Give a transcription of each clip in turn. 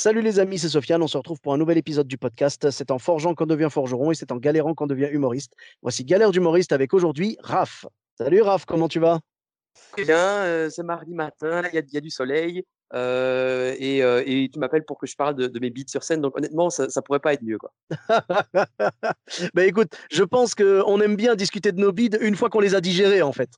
Salut les amis, c'est Sofiane. On se retrouve pour un nouvel épisode du podcast. C'est en forgeant qu'on devient forgeron et c'est en galérant qu'on devient humoriste. Voici Galère d'humoriste avec aujourd'hui Raph. Salut Raph, comment tu vas? Très bien, euh, c'est mardi matin, il y, a- il y a du soleil euh, et, euh, et tu m'appelles pour que je parle de, de mes beats sur scène. Donc honnêtement, ça, ça pourrait pas être mieux. Quoi. Ben écoute, je pense qu'on aime bien discuter de nos bides une fois qu'on les a digérés en fait.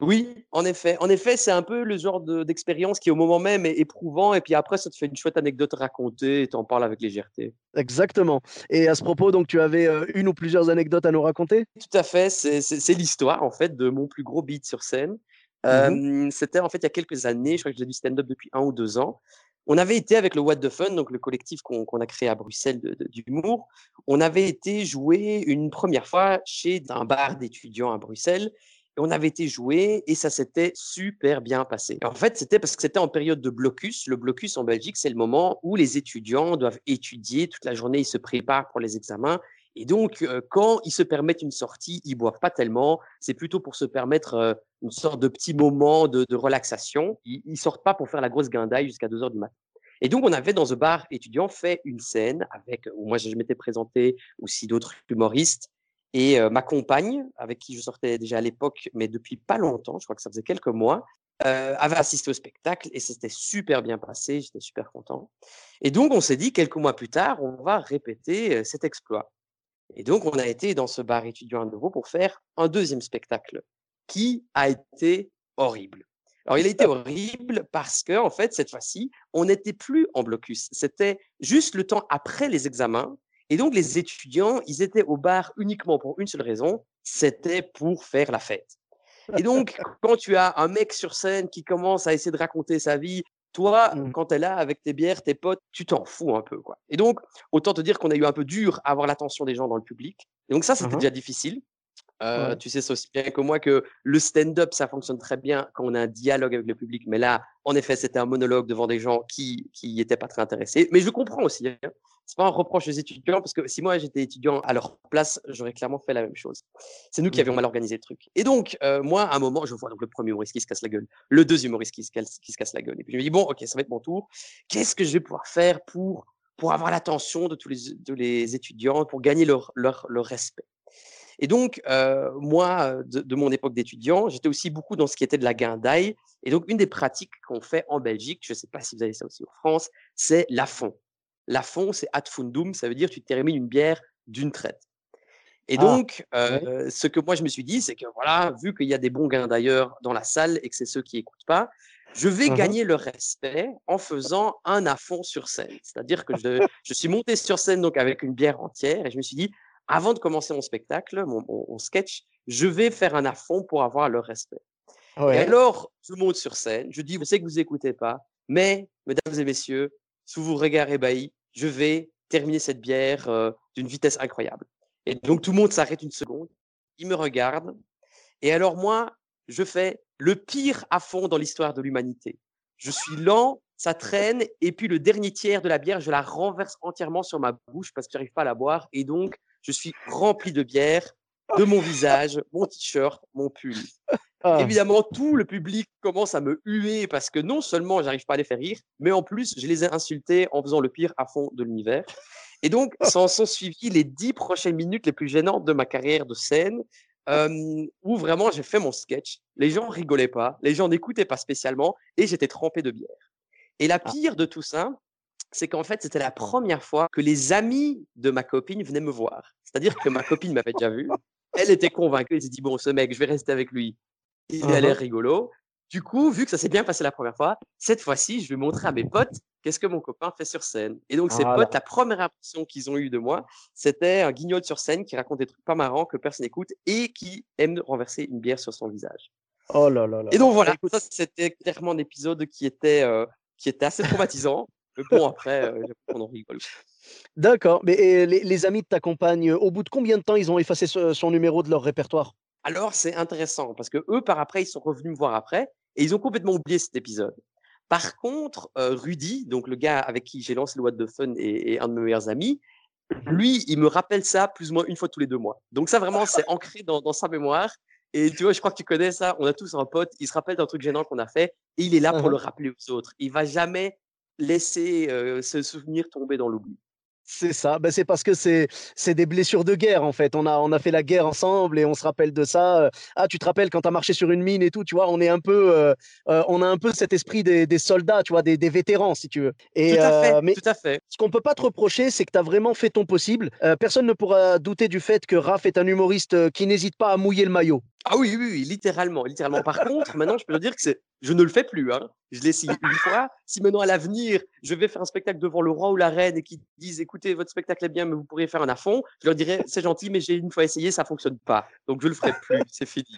Oui, en effet. En effet, c'est un peu le genre de- d'expérience qui au moment même est éprouvant et puis après ça te fait une chouette anecdote à raconter et t'en parles avec légèreté. Exactement. Et à ce propos, donc tu avais euh, une ou plusieurs anecdotes à nous raconter? Tout à fait, c'est l'histoire en fait de mon plus gros beat sur scène. Euh, C'était en fait il y a quelques années, je crois que j'ai du stand-up depuis un ou deux ans. On avait été avec le What the Fun, donc le collectif qu'on a créé à Bruxelles d'humour. On avait été jouer une première fois chez un bar d'étudiants à Bruxelles. On avait été jouer et ça s'était super bien passé. En fait, c'était parce que c'était en période de blocus. Le blocus en Belgique, c'est le moment où les étudiants doivent étudier toute la journée, ils se préparent pour les examens. Et donc, euh, quand ils se permettent une sortie, ils boivent pas tellement. C'est plutôt pour se permettre euh, une sorte de petit moment de, de relaxation. Ils, ils sortent pas pour faire la grosse guindaille jusqu'à 2 heures du matin. Et donc, on avait dans ce bar étudiant fait une scène avec, où moi je m'étais présenté aussi d'autres humoristes et euh, ma compagne, avec qui je sortais déjà à l'époque, mais depuis pas longtemps, je crois que ça faisait quelques mois, euh, avait assisté au spectacle et ça s'était super bien passé. J'étais super content. Et donc, on s'est dit quelques mois plus tard, on va répéter euh, cet exploit. Et donc, on a été dans ce bar étudiant à nouveau pour faire un deuxième spectacle qui a été horrible. Alors, il a été horrible parce que, en fait, cette fois-ci, on n'était plus en blocus. C'était juste le temps après les examens. Et donc, les étudiants, ils étaient au bar uniquement pour une seule raison, c'était pour faire la fête. Et donc, quand tu as un mec sur scène qui commence à essayer de raconter sa vie, toi, Mm. quand tu es là avec tes bières, tes potes, tu t'en fous un peu. Quoi. Et donc, autant te dire qu'on a eu un peu dur à avoir l'attention des gens dans le public. Et donc, ça, c'était Mhm. déjà difficile. Euh, Ouais. Tu sais aussi bien que moi que le stand-up, ça fonctionne très bien quand on a un dialogue avec le public. Mais là, en effet, c'était un monologue devant des gens qui qui étaient pas très intéressés. Mais je comprends aussi. Hein. C'est pas un reproche aux étudiants parce que si moi j'étais étudiant à leur place, j'aurais clairement fait la même chose. C'est nous qui avions Mhm. mal organisé le truc. Et donc, euh, moi, à un moment, je vois donc le premier humoriste qui se casse la gueule, le deuxième humoriste qui se casse, qui se casse la gueule. Et puis je me dis bon, ok, ça va être mon tour. Qu'est-ce que je vais pouvoir faire pour pour avoir l'attention de tous les, de les étudiants, pour gagner leur, leur, leur respect? Et donc, euh, moi, de, de mon époque d'étudiant, j'étais aussi beaucoup dans ce qui était de la guindaille. Et donc, une des pratiques qu'on fait en Belgique, je ne sais pas si vous avez ça aussi en France, c'est l'afond. L'afond, c'est ad fundum, ça veut dire tu termines une bière d'une traite. Et Ah, donc, euh, ce que moi je me suis dit, c'est que voilà, vu qu'il y a des bons d'ailleurs dans la salle et que c'est ceux qui écoutent pas, je vais Mhm. gagner le respect en faisant un à fond sur scène. C'est-à-dire que je, je suis monté sur scène donc avec une bière entière et je me suis dit, avant de commencer mon spectacle, mon, mon- mon sketch, je vais faire un fond pour avoir leur respect. Et Ouais. alors, je monte sur scène, je dis, je sais que vous écoutez pas, mais, mesdames et messieurs, sous vos regards ébahis, je vais terminer cette bière euh, d'une vitesse incroyable. Et donc, tout le monde s'arrête une seconde, il me regarde, et alors moi, je fais le pire fond dans l'histoire de l'humanité. Je suis lent, ça traîne, et puis le dernier tiers de la bière, je la renverse entièrement sur ma bouche parce que j'arrive pas à la boire, et donc, je suis rempli de bière, de mon visage, mon t-shirt, mon pull. Ah. Évidemment, tout le public commence à me huer parce que non seulement j'arrive pas à les faire rire, mais en plus, je les ai insultés en faisant le pire à fond de l'univers. Et donc, s'en sont suivis les dix prochaines minutes les plus gênantes de ma carrière de scène, euh, où vraiment j'ai fait mon sketch. Les gens rigolaient pas, les gens n'écoutaient pas spécialement, et j'étais trempé de bière. Et la pire de tout ça, c'est qu'en fait, c'était la première fois que les amis de ma copine venaient me voir. C'est-à-dire que ma copine m'avait déjà vu. Elle était convaincue. Elle s'est dit, bon, ce mec, je vais rester avec lui. Il a Mhm. l'air rigolo. Du coup, vu que ça s'est bien passé la première fois, cette fois-ci, je vais montrer à mes potes qu'est-ce que mon copain fait sur scène. Et donc, ces Voilà. potes, la première impression qu'ils ont eue de moi, c'était un guignol sur scène qui raconte des trucs pas marrants que personne n'écoute et qui aime renverser une bière sur son visage. Oh là là là. Et donc voilà, Écoute, ça c'était clairement un épisode qui était, euh, qui était assez traumatisant. Mais bon, après, euh, on en rigole. D'accord. Mais les, amis de ta compagne, au bout de combien de temps ils ont effacé son numéro de leur répertoire? Alors, c'est intéressant parce que eux, par après, ils sont revenus me voir après et ils ont complètement oublié cet épisode. Par contre, euh, Rudy, donc le gars avec qui j'ai lancé le What the Fun et, un de mes meilleurs amis, lui, il me rappelle ça plus ou moins une fois tous les deux mois. Donc ça, vraiment, c'est ancré dans, sa mémoire. Et tu vois, je crois que tu connais ça. On a tous un pote, il se rappelle d'un truc gênant qu'on a fait et il est là pour le rappeler aux autres. Il va jamais laisser euh, ce souvenir tomber dans l'oubli. C'est ça, ben, c'est parce que c'est c'est des blessures de guerre en fait. On a on a fait la guerre ensemble et on se rappelle de ça. Ah, tu te rappelles quand tu as marché sur une mine et tout, tu vois, on est un peu euh, euh, on a un peu cet esprit des, des soldats, tu vois, des, des, vétérans si tu veux. Et, tout à fait, euh, mais tout à fait. Ce qu'on peut pas te reprocher, c'est que tu as vraiment fait ton possible. personne ne pourra douter du fait que Raph est un humoriste qui n'hésite pas à mouiller le maillot. Ah oui, oui, oui, littéralement, littéralement. Par contre, maintenant, je peux te dire que c'est, je ne le fais plus. Hein. Je l'ai essayé une fois. Si maintenant à l'avenir, je vais faire un spectacle devant le roi ou la reine et qu'ils disent, écoutez, votre spectacle est bien, mais vous pourriez faire un à fond, je leur dirais, c'est gentil, mais j'ai une fois essayé, ça fonctionne pas. Donc je le ferai plus. C'est fini.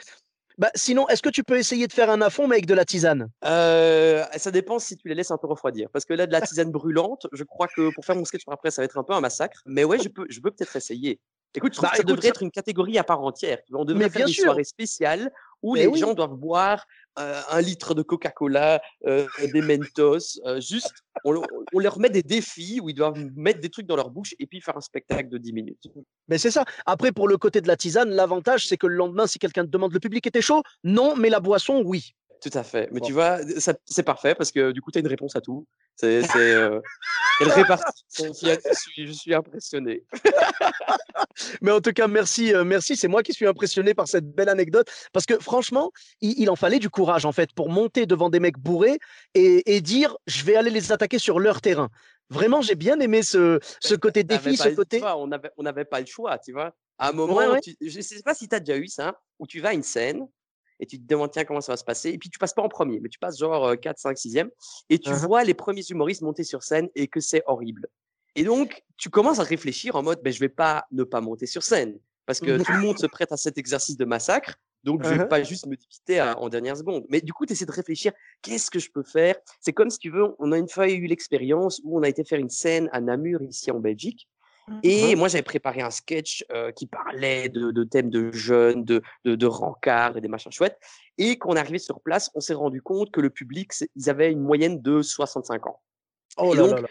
Bah, sinon, est-ce que tu peux essayer de faire un à fond, mais avec de la tisane? Euh, Ça dépend si tu les laisses un peu refroidir. Parce que là, de la tisane brûlante, je crois que pour faire mon sketch après, ça va être un peu un massacre. Mais ouais, je peux, je peux peut-être essayer. Écoute, je bah, ça devrait être une catégorie à part entière. On devrait faire une soirée spéciale où les gens doivent boire euh, un litre de Coca-Cola, euh, des Mentos. Euh, juste, on, leur met des défis où ils doivent mettre des trucs dans leur bouche et puis faire un spectacle de 10 minutes. Mais c'est ça. Après, pour le côté de la tisane, l'avantage, c'est que le lendemain, si quelqu'un te demande le public était chaud, non, mais la boisson, oui. Tout à fait. Mais tu vois, c'est parfait parce que du coup, tu as une réponse à tout. C'est euh, Je suis, impressionné. Mais en tout cas, merci, euh, merci. C'est moi qui suis impressionné par cette belle anecdote parce que franchement, il, en fallait du courage en fait pour monter devant des mecs bourrés et, dire je vais aller les attaquer sur leur terrain. Vraiment, j'ai bien aimé ce, ce côté défi, ce côté. on n'avait on avait pas le choix, tu vois. À un moment, je ne sais pas si tu as déjà eu ça, où tu vas à une scène et tu te demandes tiens comment ça va se passer? Et puis tu passes pas en premier mais tu passes genre 4 5 6e et tu mmh vois les premiers humoristes monter sur scène et que c'est horrible. Et donc tu commences à réfléchir en mode ben je vais pas ne pas monter sur scène parce que tout le monde se prête à cet exercice de massacre donc, je vais mmh pas juste me dépiter en dernière seconde. Mais du coup, tu essaies de réfléchir, qu'est-ce que je peux faire? C'est comme si tu veux, on a une fois eu l'expérience où on a été faire une scène à Namur, ici en Belgique. Mmh. Et moi, j'avais préparé un sketch qui parlait de, thèmes de jeunes, de, de, de rencarts et des machins chouettes. Et quand on est arrivé sur place, on s'est rendu compte que le public, ils avaient une moyenne de 65 ans. Oh là là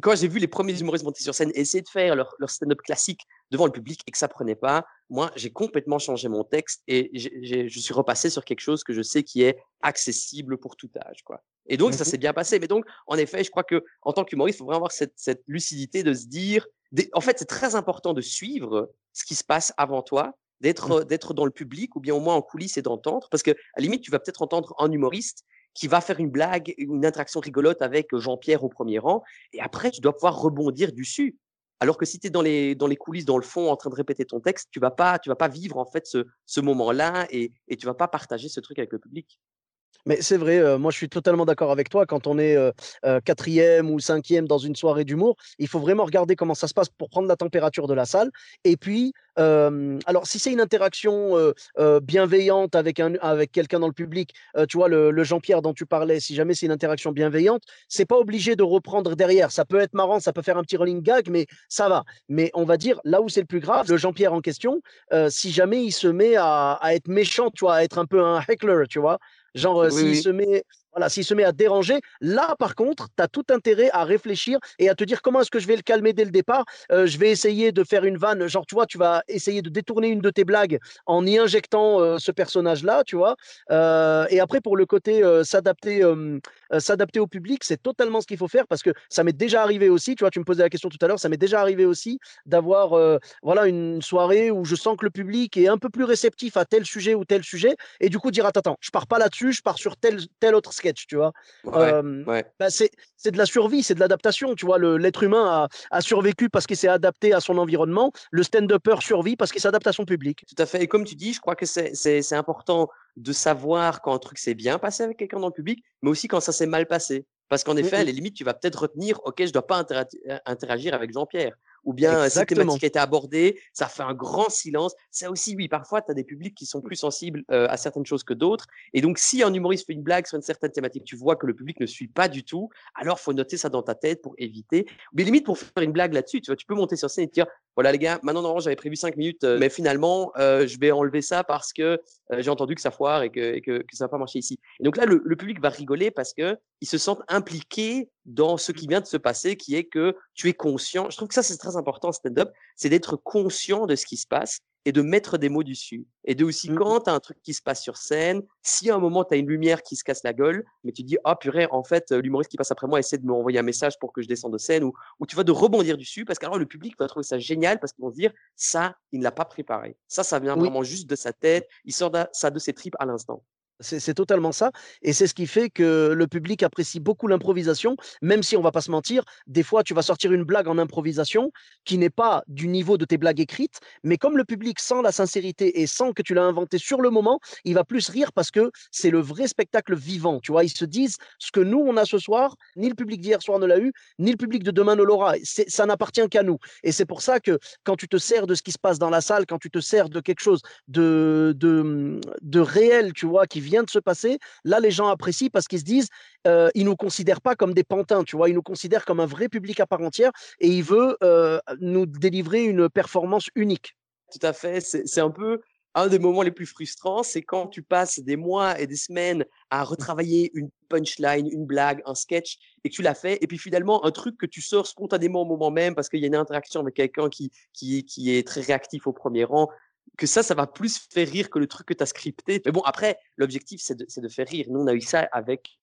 quand j'ai vu les premiers humoristes monter sur scène essayer de faire leur, leur stand-up classique devant le public et que ça prenait pas, moi, j'ai complètement changé mon texte et je suis repassé sur quelque chose que je sais qui est accessible pour tout âge, quoi. Et donc, ça mmh s'est bien passé. Mais donc, en effet, je crois que en tant qu'humoriste, il faut vraiment avoir cette, cette lucidité de se dire, en fait, c'est très important de suivre ce qui se passe avant toi, d'être mmh. d'être dans le public ou bien au moins en coulisses et d'entendre, parce que à la limite, tu vas peut-être entendre un humoriste qui va faire une blague, une interaction rigolote avec Jean-Pierre au premier rang, et après, tu dois pouvoir rebondir dessus. Alors que si tu es dans les, dans les coulisses, dans le fond, en train de répéter ton texte, tu vas pas, tu vas pas vivre en fait ce, ce moment-là et, et tu vas pas partager ce truc avec le public. Mais c'est vrai, moi je suis totalement d'accord avec toi. Quand on est quatrième ou cinquième dans une soirée d'humour, il faut vraiment regarder comment ça se passe pour prendre la température de la salle. Et puis, alors si c'est une interaction bienveillante avec, avec quelqu'un dans le public, tu vois, le, Jean-Pierre dont tu parlais, si jamais c'est une interaction bienveillante, c'est pas obligé de reprendre derrière. Ça peut être marrant, ça peut faire un petit rolling gag, mais ça va. Mais on va dire, là où c'est le plus grave, le Jean-Pierre en question, si jamais il se met à être méchant, tu vois, à être un peu un heckler, tu vois, Genre, s'il se met voilà, s'il se met à déranger, là, par contre, tu as tout intérêt à réfléchir et à te dire comment est-ce que je vais le calmer dès le départ. Euh, je vais essayer de faire une vanne, genre, tu vois, tu vas essayer de détourner une de tes blagues en y injectant euh, ce personnage-là, tu vois. Euh, et après, pour le côté s'adapter, s'adapter au public, c'est totalement ce qu'il faut faire parce que ça m'est déjà arrivé aussi, tu vois, tu me posais la question tout à l'heure, ça m'est déjà arrivé aussi d'avoir, voilà, une soirée où je sens que le public est un peu plus réceptif à tel sujet ou tel sujet et du coup dire, attends, attends, je pars pas là-dessus, je pars sur tel, tel autre tu vois? Bah, c'est de la survie, c'est de l'adaptation, tu vois? L'être humain a, a, survécu parce qu'il s'est adapté à son environnement. Le stand-upper survit parce qu'il s'adapte à son public. Tout à fait. Et comme tu dis, je crois que c'est important de savoir quand un truc s'est bien passé avec quelqu'un dans le public, mais aussi quand ça s'est mal passé. Parce qu'en effet, à mmh la limite, tu vas peut-être retenir, OK, je ne dois pas interagir avec Jean-Pierre ou bien cette thématique a été abordée, ça fait un grand silence. Ça aussi, oui, parfois, tu as des publics qui sont plus sensibles à certaines choses que d'autres. Et donc, si un humoriste fait une blague sur une certaine thématique, tu vois que le public ne suit pas du tout, alors faut noter ça dans ta tête pour éviter. Mais limite, pour faire une blague là-dessus, tu vois, tu peux monter sur scène et te dire, voilà les gars, maintenant normalement j'avais prévu cinq minutes, mais finalement je vais enlever ça parce que j'ai entendu que ça foire et que, que, ça va pas marcher ici. Et donc là, le, le public va rigoler parce que ils se sentent impliqués dans ce qui vient de se passer, qui est que tu es conscient. Je trouve que ça, c'est très important, stand-up, c'est d'être conscient de ce qui se passe et de mettre des mots dessus. Et de aussi, mmh quand tu as un truc qui se passe sur scène, si à un moment tu as une lumière qui se casse la gueule, mais tu dis, ah purée, en fait, l'humoriste qui passe après moi essaie de m'envoyer un message pour que je descende de scène, ou, ou tu vas de rebondir dessus, parce qu'alors le public va trouver ça génial, parce qu'ils vont se dire, ça, il ne l'a pas préparé. Ça, ça vient vraiment juste de sa tête, il sort ça de ses tripes à l'instant. C'est totalement ça. Et c'est ce qui fait que le public apprécie beaucoup l'improvisation, même si on va pas se mentir, des fois tu vas sortir une blague en improvisation qui n'est pas du niveau de tes blagues écrites, mais comme le public sent la sincérité et sent que tu l'as inventé sur le moment, il va plus rire parce que c'est le vrai spectacle vivant. Tu vois, ils se disent ce que nous on a ce soir, ni le public d'hier soir ne l'a eu, ni le public de demain ne l'aura. Ça n'appartient qu'à nous. Et c'est pour ça que quand tu te sers de ce qui se passe dans la salle, quand tu te sers de quelque chose de, de, réel, tu vois, qui vient de se passer, là, les gens apprécient parce qu'ils se disent, euh, ils nous considèrent pas comme des pantins, tu vois, ils nous considèrent comme un vrai public à part entière et il veut euh, nous délivrer une performance unique. Tout à fait, c'est un peu un des moments les plus frustrants, c'est quand tu passes des mois et des semaines à retravailler une punchline, une blague, un sketch, et que tu l'as fait, et puis finalement, un truc que tu sors spontanément au moment même parce qu'il y a une interaction avec quelqu'un qui, qui, qui est très réactif au premier rang, que ça, ça va plus faire rire que le truc que tu as scripté. Mais bon, après, l'objectif, c'est de, faire rire. Nous, on a eu ça avec,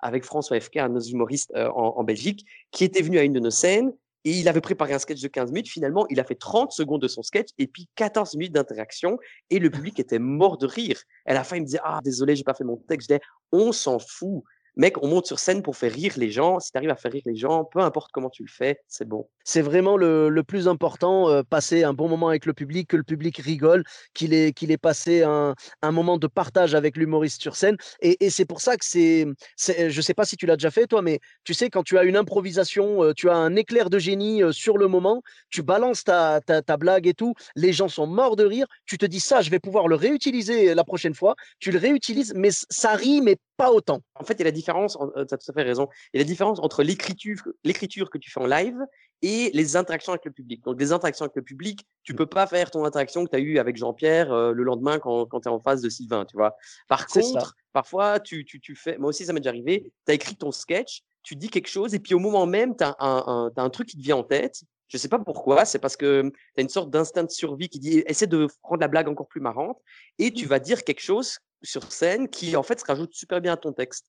avec François FK, un de nos humoristes en, Belgique, qui était venu à une de nos scènes et il avait préparé un sketch de 15 minutes. Finalement, il a fait 30 secondes de son sketch et puis 14 minutes d'interaction et le public était mort de rire. À la fin, il me disait Ah, désolé, j'ai pas fait mon texte. Je disais On s'en fout mec, on monte sur scène pour faire rire les gens. Si tu arrives à faire rire les gens, peu importe comment tu le fais, c'est bon. C'est vraiment le, plus important, euh, passer un bon moment avec le public, que le public rigole, qu'il ait, qu'il ait passé un, moment de partage avec l'humoriste sur scène. Et, c'est pour ça que c'est, je ne sais pas si tu l'as déjà fait, toi, mais tu sais, quand tu as une improvisation, euh, tu as un éclair de génie euh, sur le moment, tu balances ta, ta, blague et tout, les gens sont morts de rire, tu te dis ça, je vais pouvoir le réutiliser la prochaine fois, tu le réutilises, mais ça rit, mais pas autant. En fait, il y a la différence, tu as tout à fait raison, il y a la différence entre l'écriture, l'écriture que tu fais en live et les interactions avec le public. Donc, des interactions avec le public, tu mmh. peux pas faire ton interaction que tu as eue avec Jean-Pierre le lendemain quand, quand tu es en face de Sylvain, tu vois. Par contre, parfois, tu, tu, tu, fais, moi aussi, ça m'est déjà arrivé, tu as écrit ton sketch, tu dis quelque chose et puis au moment même, tu as un, un, un truc qui te vient en tête. Je sais pas pourquoi, c'est parce que tu as une sorte d'instinct de survie qui dit essaie de rendre la blague encore plus marrante et tu mmh. vas dire quelque chose sur scène qui en fait se rajoute super bien à ton texte.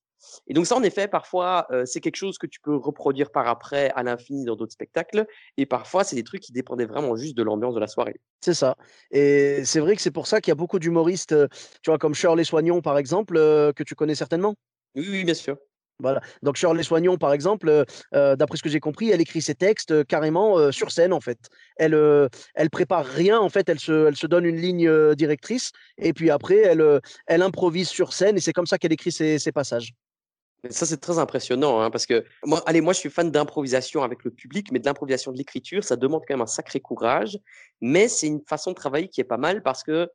Et donc ça, en effet, parfois, c'est quelque chose que tu peux reproduire par après à l'infini dans d'autres spectacles. Et parfois, c'est des trucs qui dépendaient vraiment juste de l'ambiance de la soirée. C'est ça. Et c'est vrai que c'est pour ça qu'il y a beaucoup d'humoristes, tu vois, comme Shirley Soignon, par exemple, que tu connais certainement? Oui, oui, bien sûr. Donc Shirley Soignon, par exemple, d'après ce que j'ai compris, elle écrit ses textes carrément sur scène, en fait. Elle, elle prépare rien, en fait. Elle se, elle se donne une ligne directrice et puis après, elle, elle improvise sur scène et c'est comme ça qu'elle écrit ses, ses passages. Ça, c'est très impressionnant, hein, parce que moi, allez, moi, je suis fan d'improvisation avec le public, mais de l'improvisation de l'écriture, ça demande quand même un sacré courage. Mais c'est une façon de travailler qui est pas mal parce que,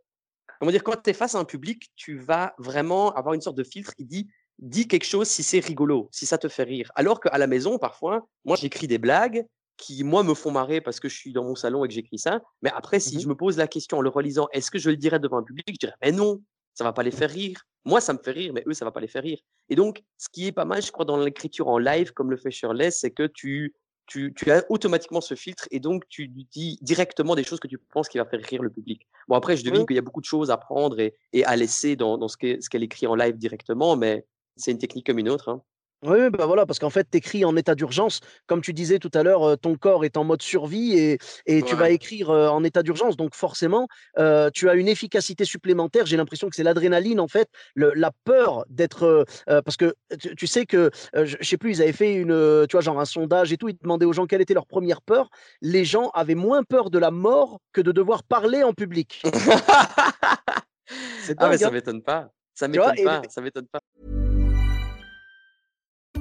comment dire, quand tu es face à un public, tu vas vraiment avoir une sorte de filtre qui dit dis quelque chose si c'est rigolo, si ça te fait rire. Alors qu'à la maison, parfois, moi, j'écris des blagues qui, moi, me font marrer parce que je suis dans mon salon et que j'écris ça. Mais après, si mmh je me pose la question en le relisant, est-ce que je le dirais devant un public Je dirais, mais non, ça va pas les faire rire. Moi, ça me fait rire, mais eux, ça va pas les faire rire. Et donc, ce qui est pas mal, je crois, dans l'écriture en live, comme le fait Shirley, c'est que tu, tu, tu, as automatiquement ce filtre et donc tu dis directement des choses que tu penses qui va faire rire le public. Bon, après, je devine qu'il y a beaucoup de choses à prendre et, et à laisser dans, dans ce qu'elle écrit en live directement, mais c'est une technique comme une autre. Hein. Oui, bah voilà, parce qu'en fait, tu écris en état d'urgence. Comme tu disais tout à l'heure, ton corps est en mode survie et, et tu vas écrire en état d'urgence. Donc forcément, tu as une efficacité supplémentaire. J'ai l'impression que c'est l'adrénaline, en fait, la peur d'être... parce que tu, sais que, je, sais plus, ils avaient fait une, tu vois, genre un sondage et tout, ils demandaient aux gens quelle était leur première peur. Les gens avaient moins peur de la mort que de devoir parler en public. ah mais ça m'étonne pas. Ça m'étonne pas, ça m'étonne pas.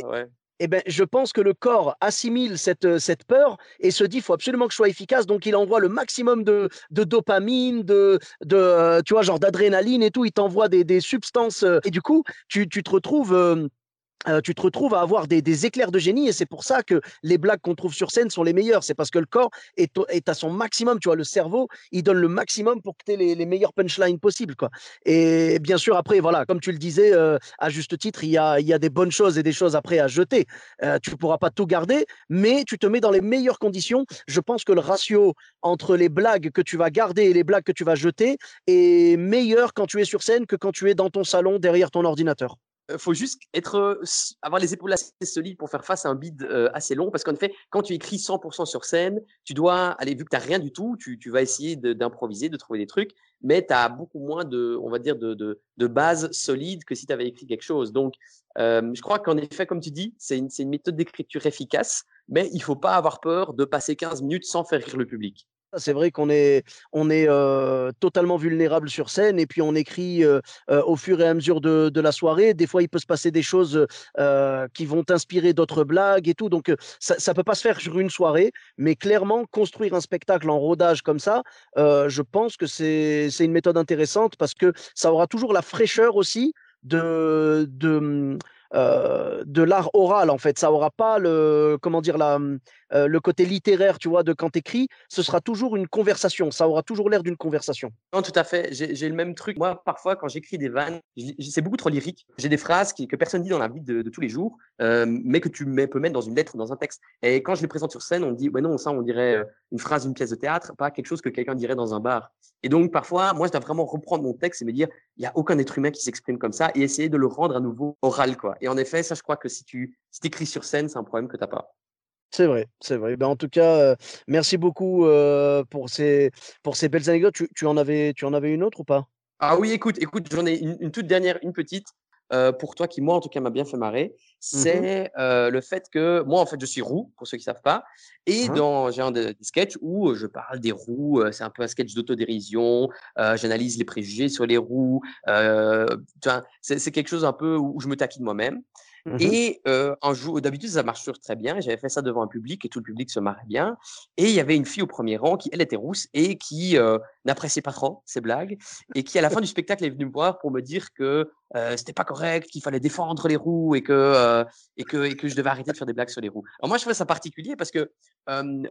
Ouais. eh ben, je pense que le corps assimile cette, euh, cette peur et se dit, il faut absolument que je sois efficace. Donc, il envoie le maximum de, de dopamine, de, de euh, tu vois, genre d'adrénaline et tout. Il t'envoie des, des substances. euh, et du coup, tu, tu te retrouves. euh, euh, tu te retrouves à avoir des, éclairs de génie et c'est pour ça que les blagues qu'on trouve sur scène sont les meilleures. C'est parce que le corps est, à son maximum. Tu vois, le cerveau, il donne le maximum pour que tu aies les, les meilleures punchlines possibles. Quoi. Et bien sûr, après, voilà, comme tu le disais, euh, à juste titre, il y a, il y a des bonnes choses et des choses après à jeter. Euh, tu ne pourras pas tout garder, mais tu te mets dans les meilleures conditions. Je pense que le ratio entre les blagues que tu vas garder et les blagues que tu vas jeter est meilleur quand tu es sur scène que quand tu es dans ton salon derrière ton ordinateur. Euh, faut juste être, euh, avoir les épaules assez solides pour faire face à un bid euh, assez long. Parce qu'en effet, quand tu écris 100% sur scène, tu dois, aller vu que tu n'as rien du tout, tu, vas essayer d'improviser, de, trouver des trucs, mais tu as beaucoup moins de, on va dire, de, de, de base solide que si tu avais écrit quelque chose. Donc, je crois qu'en effet, comme tu dis, c'est une, une méthode d'écriture efficace, mais il faut pas avoir peur de passer 15 minutes sans faire rire le public. C'est vrai qu'on est, on est totalement vulnérable sur scène et puis on écrit au fur et à mesure de, de la soirée. Des fois, il peut se passer des choses qui vont inspirer d'autres blagues et tout. Donc, ça ne peut pas se faire sur une soirée, mais clairement, construire un spectacle en rodage comme ça, je pense que c'est une méthode intéressante parce que ça aura toujours la fraîcheur aussi de, de, euh, de l'art oral, en fait. Ça aura pas le, comment dire, la, euh, le côté littéraire, tu vois, de quand t'écris. Ce sera toujours une conversation. Ça aura toujours l'air d'une conversation. Non, tout à fait. J'ai le même truc. Moi, parfois, quand j'écris des vannes, c'est beaucoup trop lyrique. J'ai des phrases qui, que personne dit dans la vie de, tous les jours, euh, mais que tu peux mettre dans une lettre dans un texte. Et quand je les présente sur scène, on dit, ouais, non, ça, on dirait euh, une phrase d'une pièce de théâtre, pas quelque chose que quelqu'un dirait dans un bar. Et donc, parfois, moi, je dois vraiment reprendre mon texte et me dire, il n'y a aucun être humain qui s'exprime comme ça et essayer de le rendre à nouveau oral, quoi. Et en effet, ça, je crois que si tu si écris sur scène, c'est un problème que tu n'as pas. C'est vrai, c'est vrai. Ben, en tout cas, euh, merci beaucoup euh, pour, ces, pour ces belles anecdotes. Tu, tu en avais, tu en avais une autre ou pas? Ah oui, écoute, écoute, j'en ai une, une toute dernière, une petite euh, pour toi qui moi en tout cas m'a bien fait marrer. C'est euh, le fait que moi en fait je suis roux pour ceux qui savent pas et Mhm. dans j'ai un des des sketchs où je parle des roux. c'est un peu un sketch d'autodérision. J'analyse les préjugés sur les roux. C'est c'est quelque chose un peu où je me taquine moi-même. Mhm. Et euh, un jour, d'habitude, ça marche toujours très bien. J'avais fait ça devant un public et tout le public se marrait bien. Et il y avait une fille au premier rang qui, elle, était rousse et qui euh, n'appréciait pas trop ces blagues et qui, à la fin du spectacle, est venue me voir pour me dire que euh, c'était pas correct, qu'il fallait défendre les roux et que, euh, et, que, et que je devais arrêter de faire des blagues sur les roux. Alors moi, je trouvais ça particulier parce que euh,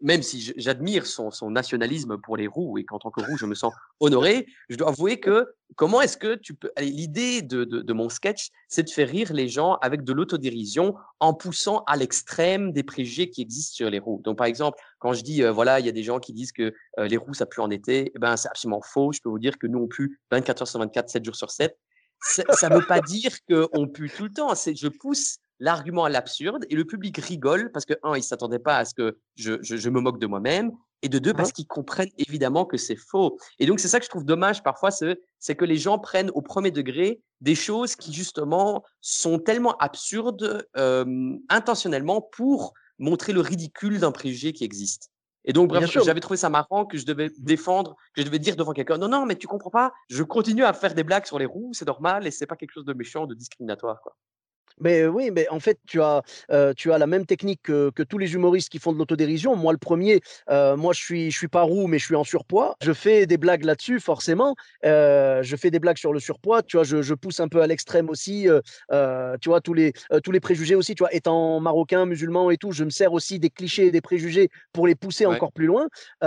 même si j'admire son, son nationalisme pour les roux et qu'en tant que roux, je me sens honoré, je dois avouer que comment est-ce que tu peux... L'idée de, de, de mon sketch, c'est de faire rire les gens avec de l'autodérision en poussant à l'extrême des préjugés qui existent sur les roux. Donc, par exemple, quand je dis, euh, voilà, il y a des gens qui disent que euh, les roux, ça pue en été, eh ben, c'est absolument faux. Je peux vous dire que nous, on pue 24 heures sur 24, 7 jours sur 7. Ça ne veut pas dire qu'on pue tout le temps. C'est je pousse l'argument à l'absurde et le public rigole parce que, un, il s'attendait pas à ce que je, je, je me moque de moi-même et de deux, parce qu'ils comprennent évidemment que c'est faux. Et donc, c'est ça que je trouve dommage parfois, c'est c'est que les gens prennent au premier degré des choses qui, justement, sont tellement absurdes euh, intentionnellement pour montrer le ridicule d'un préjugé qui existe. Et donc, bref, j'avais trouvé ça marrant que je devais défendre, que je devais dire devant quelqu'un, non, non, mais tu comprends pas, je continue à faire des blagues sur les roues, c'est normal, et c'est pas quelque chose de méchant, de discriminatoire, quoi. Mais oui, mais en fait, tu as, euh, tu as la même technique que, que tous les humoristes qui font de l'autodérision. Moi, le premier, euh, moi, je suis, je suis pas roux, mais je suis en surpoids. Je fais des blagues là-dessus, forcément. Euh, je fais des blagues sur le surpoids. Tu vois, je, je pousse un peu à l'extrême aussi. tu vois, tous les, tous les préjugés aussi. Tu vois, étant marocain, musulman et tout, je me sers aussi des clichés et des préjugés pour les pousser Ouais. encore plus loin. Tu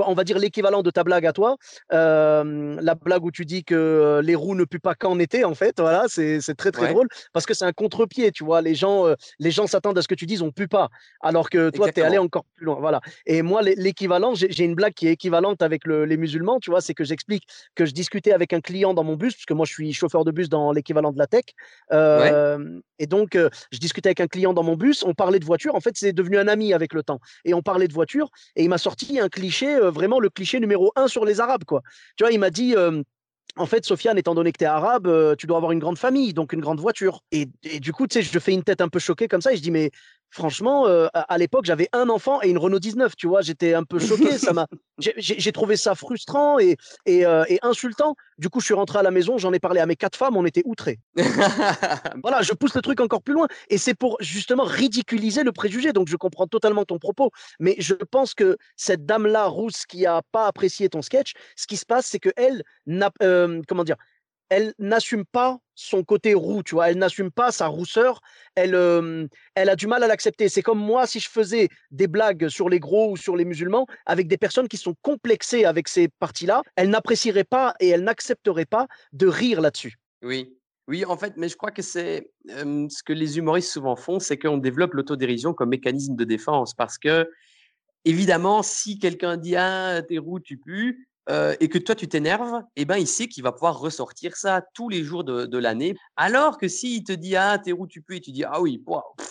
vois, on va dire l'équivalent de ta blague à toi. La blague où tu dis que les roues ne puent pas qu'en été, en fait. Voilà, c'est c'est très, très Ouais. drôle parce que c'est un contre-pied, tu vois. Les gens, les gens s'attendent à ce que tu dises, on pue pas. Alors que toi, tu es allé encore plus loin. Voilà. Et moi, l'équivalent, j'ai une blague qui est équivalente avec les musulmans, tu vois, c'est que j'explique que je discutais avec un client dans mon bus, parce que moi, je suis chauffeur de bus dans l'équivalent de la tech. Et donc, je discutais avec un client dans mon bus, on parlait de voiture. En fait, c'est devenu un ami avec le temps. Et on parlait de voiture, et il m'a sorti un cliché, vraiment le cliché numéro un sur les Arabes, quoi. Tu vois, il m'a dit en fait, Sofiane, étant donné que tu es arabe, euh, tu dois avoir une grande famille, donc une grande voiture. Et, du coup, tu sais, je fais une tête un peu choquée comme ça et je dis, mais franchement, euh, à, l'époque, j'avais un enfant et une Renault 19, tu vois, j'étais un peu choqué. ça m'a, j'ai, trouvé ça frustrant et, euh, et, insultant. Du coup, je suis rentré à la maison, j'en ai parlé à mes quatre femmes, on était outrés. voilà, je pousse le truc encore plus loin. Et c'est pour justement ridiculiser le préjugé. Donc, je comprends totalement ton propos. Mais je pense que cette dame-là, rousse, qui a pas apprécié ton sketch, ce qui se passe, c'est qu'elle n'a, comment dire, elle n'assume pas son côté roux, tu vois, elle n'assume pas sa rousseur, elle, elle a du mal à l'accepter. C'est comme moi si je faisais des blagues sur les gros ou sur les musulmans avec des personnes qui sont complexées avec ces parties-là, elle n'apprécierait pas et elle n'accepterait pas de rire là-dessus. Oui. Oui, en fait, mais je crois que c'est ce que les humoristes souvent font, c'est qu'on développe l'autodérision comme mécanisme de défense parce que, évidemment, si quelqu'un dit Ah, t'es roux, tu pues, et que toi tu t'énerves, eh ben il sait qu'il va pouvoir ressortir ça tous les jours de, l'année. Alors que s'il te dit ah t'es où tu peux et tu dis ah oui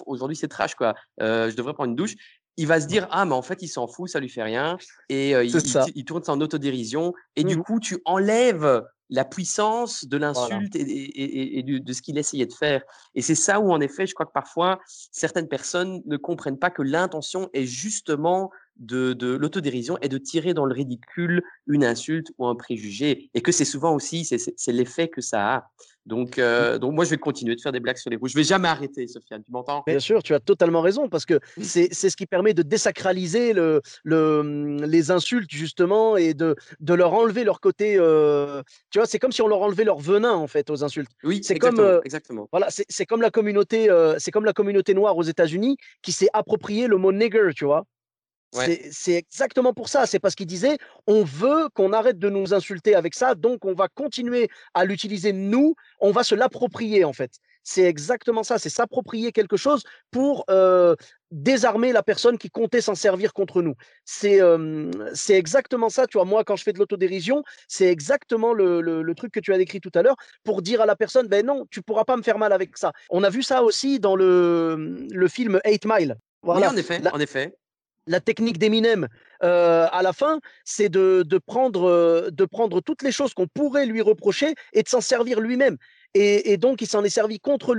aujourd'hui c'est trash quoi, je devrais prendre une douche, il va se dire ah mais en fait il s'en fout, ça lui fait rien et il, il, tourne en autodérision et du mmh. coup tu enlèves la puissance de l'insulte et, de, ce qu'il essayait de faire. Et c'est ça où, en effet, je crois que parfois, certaines personnes ne comprennent pas que l'intention est justement de, l'autodérision et de tirer dans le ridicule une insulte ou un préjugé. Et que c'est souvent aussi, c'est l'effet que ça a. Donc, euh, donc, moi, je vais continuer de faire des blagues sur les roues. Je vais jamais arrêter, Sofiane. Tu m'entends? Bien sûr, tu as totalement raison parce que c'est ce qui permet de désacraliser le, le, les insultes, justement, et de, de leur enlever leur côté. Euh, tu vois, c'est comme si on leur enlevait leur venin, en fait, aux insultes. Oui, c'est comme, euh, exactement. Voilà, c'est comme, la communauté, c'est comme la communauté noire aux États-Unis qui s'est approprié le mot nigger, tu vois. C'est exactement pour ça. C'est parce qu'il disait on veut qu'on arrête de nous insulter avec ça, donc on va continuer à l'utiliser nous, on va se l'approprier en fait. C'est exactement ça, c'est s'approprier quelque chose pour désarmer la personne qui comptait s'en servir contre nous. C'est exactement ça, tu vois. Moi, quand je fais de l'autodérision, c'est exactement le, truc que tu as décrit tout à l'heure pour dire à la personne ben non, tu pourras pas me faire mal avec ça. On a vu ça aussi dans le, le film Eight Mile. Voilà. Oui, en effet, en effet la technique d'Eminem euh, à la fin, c'est de, prendre, euh, de prendre toutes les choses qu'on pourrait lui reprocher et de s'en servir lui-même. Et, donc, il s'en est servi contre,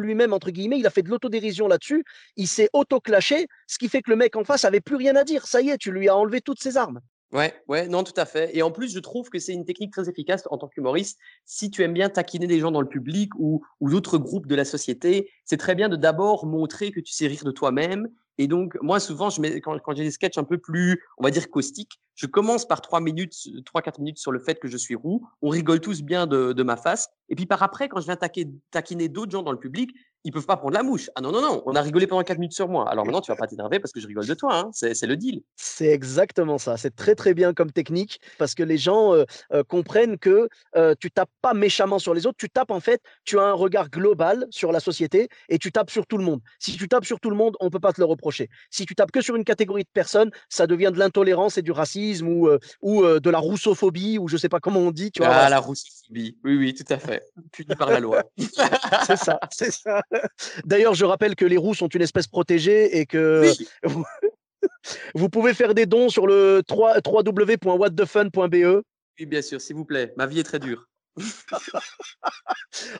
lui-même, entre guillemets. Il a fait de l'autodérision là-dessus. Il s'est auto-clashé, ce qui fait que le mec en face avait plus rien à dire. Ça y est, tu lui as enlevé toutes ses armes. Ouais, ouais, non, tout à fait. Et en plus, je trouve que c'est une technique très efficace en tant qu'humoriste. Si tu aimes bien taquiner des gens dans le public ou d'autres groupes de la société, c'est très bien de d'abord montrer que tu sais rire de toi-même et donc, moi, souvent, je mets, quand, j'ai des sketchs un peu plus, on va dire, caustiques, je commence par trois minutes, trois, quatre minutes sur le fait que je suis roux. On rigole tous bien de, ma face. Et puis, par après, quand je viens taquiner d'autres gens dans le public, ils peuvent pas prendre la mouche. Ah non, non, non, on a rigolé pendant 4 minutes sur moi. Alors maintenant, tu vas pas t'énerver parce que je rigole de toi. Hein. C'est le deal. C'est exactement ça. C'est très, très bien comme technique parce que les gens euh, euh, comprennent que euh, tu tapes pas méchamment sur les autres. Tu tapes en fait, tu as un regard global sur la société et tu tapes sur tout le monde. Si tu tapes sur tout le monde, on peut pas te le reprocher. Si tu tapes que sur une catégorie de personnes, ça devient de l'intolérance et du racisme ou, ou de la roussophobie ou je sais pas comment on dit. Tu vois, ah, la roussophobie. Oui, oui, tout à fait. Puni par la loi. c'est ça, c'est ça. D'ailleurs, je rappelle que les roues sont une espèce protégée et que vous, pouvez faire des dons sur le www.whatthefun.be. Oui, bien sûr, s'il vous plaît. Ma vie est très dure.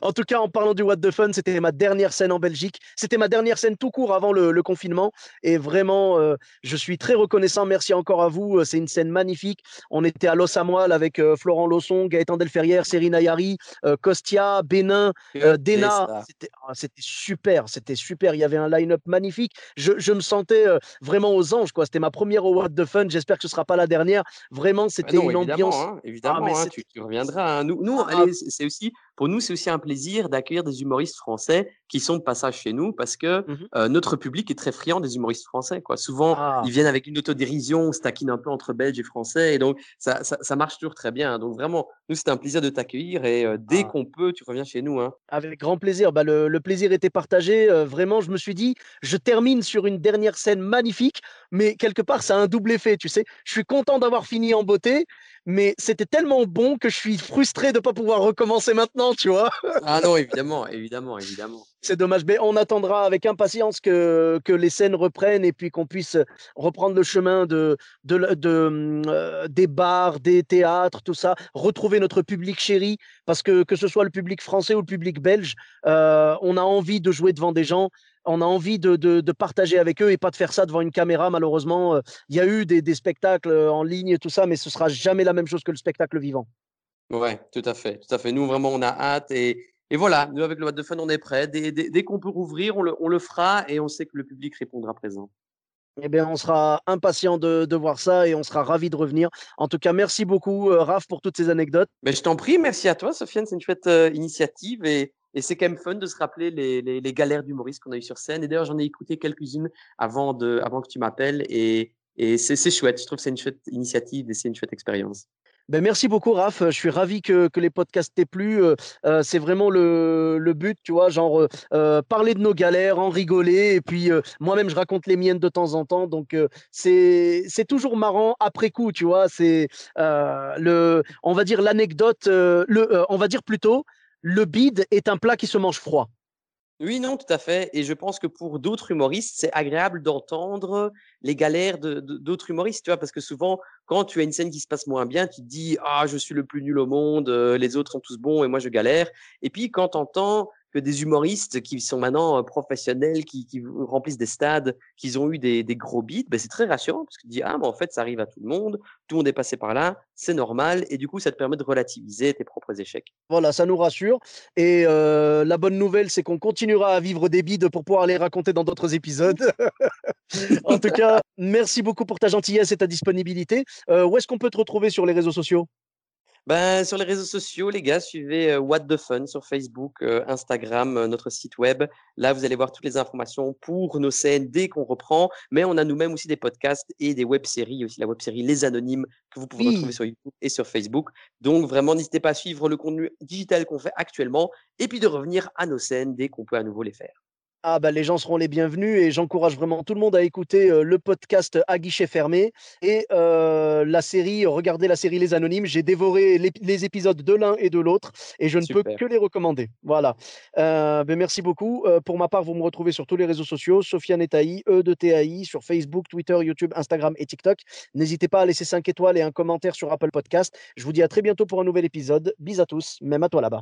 En tout cas, en parlant du What the Fun, c'était ma dernière scène en Belgique. C'était ma dernière scène tout court avant le, confinement. Et vraiment, euh, je suis très reconnaissant. Merci encore à vous. Euh, c'est une scène magnifique. On était à Los Amoil avec euh, Florent Losson, Gaëtan Delferrière, Serena Yari, Costia, Bénin, Dena. Ah, c'était super. C'était super. Il y avait un line-up magnifique. Je, me sentais vraiment aux anges. C'était ma première au What the Fun. J'espère que ce ne sera pas la dernière. Vraiment, bah c'était une ambiance. Hein, évidemment, ah, hein, tu, reviendras. Hein. Nous, nous ah. c'est aussi pour nous, c'est aussi un plaisir d'accueillir des humoristes français qui sont de passage chez nous parce que Mmh euh, notre public est très friand des humoristes français. Quoi. Souvent, Ah. ils viennent avec une autodérision, on se taquine un peu entre Belges et Français, et donc ça, ça, ça marche toujours très bien. Donc vraiment, nous, c'est un plaisir de t'accueillir, et euh, dès Ah. qu'on peut, tu reviens chez nous. Hein. Avec grand plaisir. Bah, le, le plaisir était partagé. Euh, vraiment, je me suis dit, je termine sur une dernière scène magnifique, mais quelque part, ça a un double effet, tu sais. Je suis content d'avoir fini en beauté, mais c'était tellement bon que je suis frustré de ne pas pouvoir recommencer maintenant, tu vois. Ah non, évidemment, évidemment, évidemment. C'est dommage, mais on attendra avec impatience que, que les scènes reprennent et puis qu'on puisse reprendre le chemin de, de, de, euh, des bars, des théâtres, tout ça, retrouver notre public chéri, parce que que ce soit le public français ou le public belge, euh, on a envie de jouer devant des gens, on a envie de, de, de partager avec eux et pas de faire ça devant une caméra. Malheureusement, euh, il y a eu des, des spectacles en ligne et tout ça, mais ce sera jamais la même chose que le spectacle vivant. Ouais, tout à fait, tout à fait. Nous, vraiment, on a hâte, et, et voilà, nous, avec le What the Fun, on est prêts. Dès, dès, dès qu'on peut rouvrir, on le, on le fera, et on sait que le public répondra présent. Eh bien, on sera impatient de, de voir ça et on sera ravis de revenir. En tout cas, merci beaucoup, euh, Raph, pour toutes ces anecdotes. Mais je t'en prie, merci à toi, Sofiane, c'est une chouette euh, initiative, et, et c'est quand même fun de se rappeler les, les, les galères d'humoristes qu'on a eues sur scène. Et d'ailleurs, j'en ai écouté quelques-unes avant, de, avant que tu m'appelles, et, et c'est chouette. Je trouve que c'est une chouette initiative et c'est une chouette expérience. Ben, merci beaucoup, Raph. Je suis ravi que, que les podcasts t'aient plu. Euh, euh, c'est vraiment le, le but, tu vois, genre euh, euh, parler de nos galères, en rigoler. Et puis, euh, moi-même, je raconte les miennes de temps en temps. Donc, euh, c'est c'est toujours marrant après coup, tu vois. C'est le, on va dire l'anecdote, le, on va dire plutôt, le bide est un plat qui se mange froid. Oui, non, tout à fait. Et je pense que pour d'autres humoristes, c'est agréable d'entendre les galères d'autres humoristes, tu vois, parce que souvent, quand tu as une scène qui se passe moins bien, tu te dis, ah, je suis le plus nul au monde, euh, les autres sont tous bons et moi je galère. Et puis, quand tu entends que des humoristes qui sont maintenant professionnels, qui, remplissent des stades, qui ont eu des, gros beats, ben, c'est très rassurant parce que tu dis, ah, mais en fait, ça arrive à tout le monde, tout le monde est passé par là, c'est normal. Et du coup, ça te permet de relativiser tes propres échecs. Voilà, ça nous rassure. Et la bonne nouvelle, c'est qu'on continuera à vivre des bides pour pouvoir les raconter dans d'autres épisodes. en tout cas, merci beaucoup pour ta gentillesse et ta disponibilité. Où est-ce qu'on peut te retrouver sur les réseaux sociaux? Ben, sur les réseaux sociaux, les gars, suivez euh, What the Fun sur Facebook, euh, Instagram, euh, notre site web. Là, vous allez voir toutes les informations pour nos scènes dès qu'on reprend. Mais on a nous-mêmes aussi des podcasts et des web-séries, aussi la web-série Les Anonymes que vous pouvez Oui. retrouver sur YouTube et sur Facebook. Donc, vraiment, n'hésitez pas à suivre le contenu digital qu'on fait actuellement et puis de revenir à nos scènes dès qu'on peut à nouveau les faire. Ah bah les gens seront les bienvenus et j'encourage vraiment tout le monde à écouter euh, le podcast à guichet fermé et euh, la série, regardez la série Les Anonymes. J'ai dévoré les, les épisodes de l'un et de l'autre et je ne peux que les recommander. Voilà. Euh, ben merci beaucoup. Pour ma part, vous me retrouvez sur tous les réseaux sociaux, Sofiane Etaï, E de TAI, sur Facebook, Twitter, YouTube, Instagram et TikTok. N'hésitez pas à laisser 5 étoiles et un commentaire sur Apple Podcast. Je vous dis à très bientôt pour un nouvel épisode. Bis à tous, même à toi là-bas.